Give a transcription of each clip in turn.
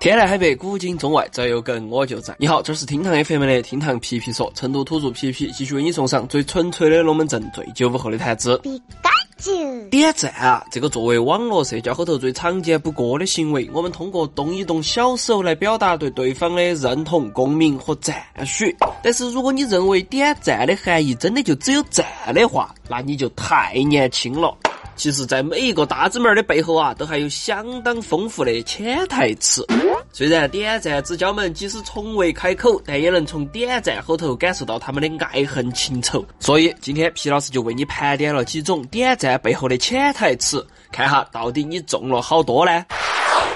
天南海北，古今中外，只要有梗我就在。你好，这是厅堂 FM 的厅堂皮皮说，成都土著皮皮继续为你送上最纯粹的龙门阵，最九五后的谈资。点赞啊，这个作为网络社交后头最常见不过的行为，我们通过动一动小手来表达对对方的认同、共鸣和赞许。但是如果你认为点赞的含义真的就只有赞的话，那你就太年轻了。其实，在每一个大字门的背后啊，都还有相当丰富的潜台词。虽然点赞之交们即使从未开口，但也能从点赞后头感受到他们的爱恨情仇。所以，今天皮老师就为你盘点了几种点赞背后的潜台词，看哈到底你中了好多呢？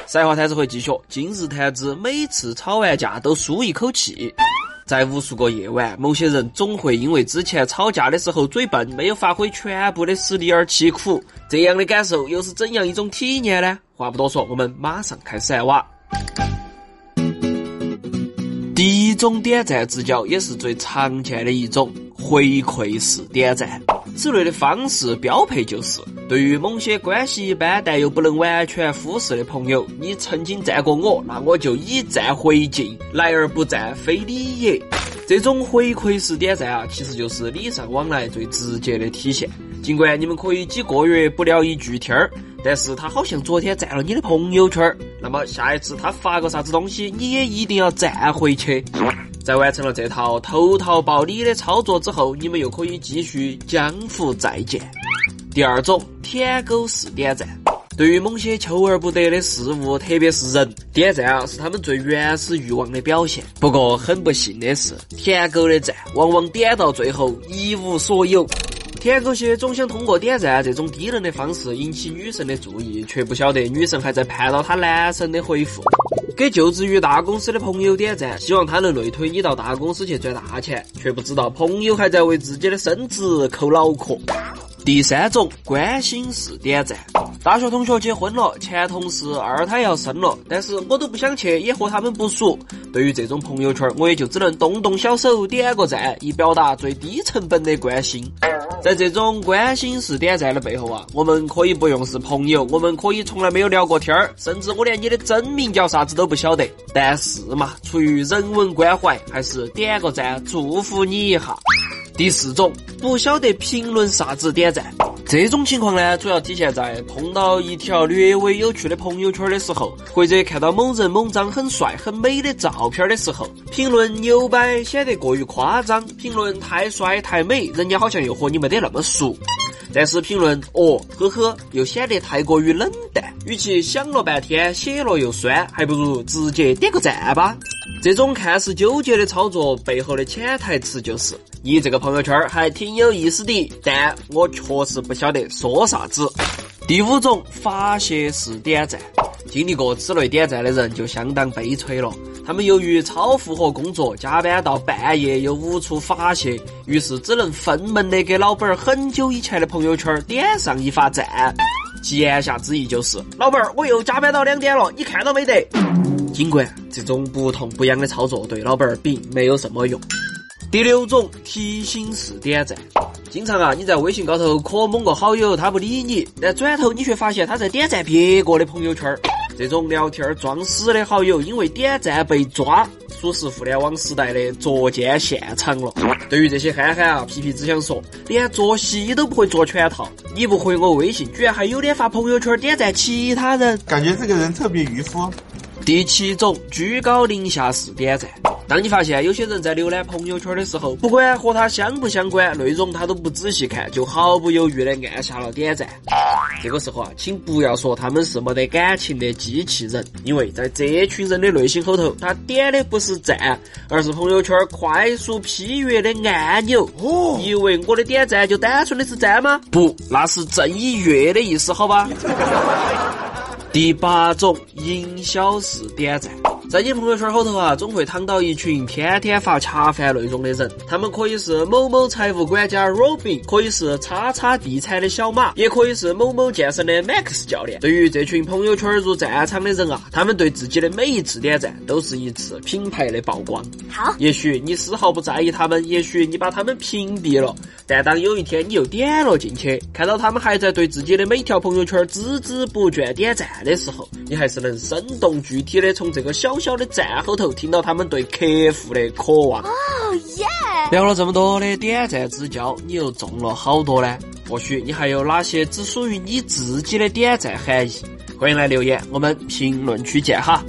赛话谈子会继续，今日谈资每次吵完架都舒一口气。在无数个夜晚，某些人总会因为之前吵架的时候嘴笨，没有发挥全部的实力而气苦。这样的感受又是怎样一种体验呢？话不多说，我们马上开始挖。第一种点赞之交，也是最常见的一种回馈式点赞。此类的方式标配就是：对于某些关系一般但又不能完全忽视的朋友，你曾经赞过我，那我就以赞回敬，来而不赞非礼也。这种回馈式点赞啊，其实就是礼尚往来最直接的体现。尽管你们可以几个月不聊一句天儿，但是他好像昨天赞了你的朋友圈儿，那么下一次他发个啥子东西，你也一定要赞回去。在完成了这套投桃报李的操作之后，你们又可以继续江湖再见。第二种舔狗式点赞，对于某些求而不得的事物，特别是人，点赞啊是他们最原始欲望的表现。不过很不幸的是，舔狗的赞往往点到最后一无所有。舔狗些总想通过点赞这种低能的方式引起女神的注意，却不晓得女神还在盼到他男神的回复。给就职于大公司的朋友点赞，希望他能内推你到大公司去赚大钱，却不知道朋友还在为自己的升职扣脑壳。第三种关心式点赞，大学同学结婚了，前同事二胎要生了，但是我都不想去，也和他们不熟。对于这种朋友圈，我也就只能动动小手点个赞，以表达最低成本的关心。在这种关心式点赞的背后啊，我们可以不用是朋友，我们可以从来没有聊过天儿，甚至我连你的真名叫啥子都不晓得。但是嘛，出于人文关怀，还是点个赞，祝福你一下。第四种，不晓得评论啥子点赞。这种情况呢，主要体现在碰到一条略微有趣的朋友圈的时候，或者看到某人某张很帅很美的照片的时候，评论牛掰显得过于夸张，评论太帅太美，人家好像又和你没得那么熟。但是评论哦呵呵又显得太过于冷淡，与其想了半天写了又酸，还不如直接点个赞吧。这种看似纠结的操作背后的潜台词就是：你这个朋友圈还挺有意思的，但我确实不晓得说啥子。第五种发泄式点赞，经历过此类点赞的人就相当悲催了。他们由于超负荷工作，加班到半夜又无处发泄，于是只能愤懑的给老板很久以前的朋友圈点上一发赞，言下之意就是：老板儿，我又加班到两点了，你看到没得？尽管这种不痛不痒的操作对老板儿并没有什么用。第六种提醒式点赞。经常啊，你在微信高头可某个好友他不理你，但转头你却发现他在点赞别个的朋友圈。这种聊天装死的好友，因为点赞被抓，属是互联网时代的捉奸现场了。对于这些憨憨啊，皮皮只想说，连做戏都不会做全套，你不回我微信，居然还有脸发朋友圈点赞其他人，感觉这个人特别渔夫。第七种居高临下式点赞。当你发现有些人在浏览朋友圈的时候，不管和他相不相关，内容他都不仔细看，就毫不犹豫的按下了点赞。这个时候啊，请不要说他们是没得感情的机器人，因为在这群人的内心后头，他点的不是赞，而是朋友圈快速批阅的按钮。哦，以为我的点赞就单纯的是赞吗？不，那是正以悦的意思，好吧？第八种营销式点赞。在你朋友圈后头啊，总会躺到一群天天发恰饭内容的人，他们可以是某某财务管家 Robin，可以是叉叉地产的小马，也可以是某某健身的 Max 教练。对于这群朋友圈如战场的人啊，他们对自己的每一次点赞都是一次品牌的曝光。好，也许你丝毫不在意他们，也许你把他们屏蔽了，但当有一天你又点了进去，看到他们还在对自己的每条朋友圈孜孜不倦点赞的时候，你还是能生动具体的从这个小小的站后头听到他们对客户的渴望。哦耶！聊了这么多的点赞之交，你又中了好多呢？或许你还有哪些只属于你自己的点赞含义？欢迎来留言，我们评论区见哈。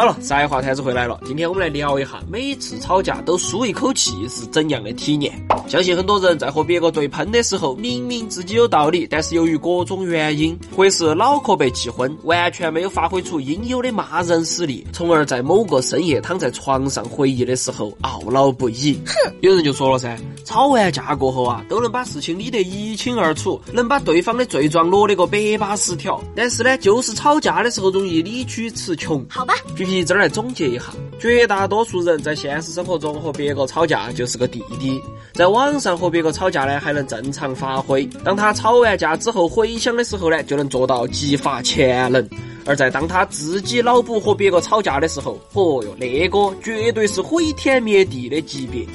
好了，晒话摊子回来了。今天我们来聊一下，每次吵架都舒一口气是怎样的体验。相信很多人在和别个对喷的时候，明明自己有道理，但是由于各种原因，或是脑壳被气昏，完全没有发挥出应有的骂人实力，从而在某个深夜躺在床上回忆的时候懊恼不已。哼，有人就说了噻，吵完架过后啊，都能把事情理得一清二楚，能把对方的罪状落得个百八十条。但是呢，就是吵架的时候容易理屈词穷。好吧。皮皮这儿来总结一下，绝大多数人在现实生活中和别个吵架就是个弟弟，在网上和别个吵架呢还能正常发挥。当他吵完架之后回想的时候呢，就能做到激发潜能。而在当他自己脑补和别个吵架的时候，嚯哟，那个绝对是毁天灭地的级别。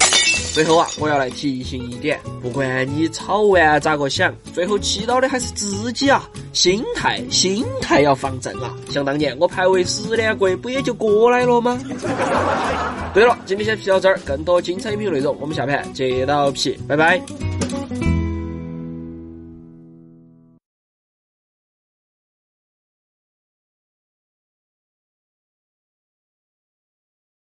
最后啊，我要来提醒一点，不管你吵完咋个想，最后气到的还是自己啊！心态，心态要放正啊！想当年我排位十连跪，不也就过来了吗？对了，今天先皮到这儿，更多精彩音频内容，我们下盘接到皮，拜拜。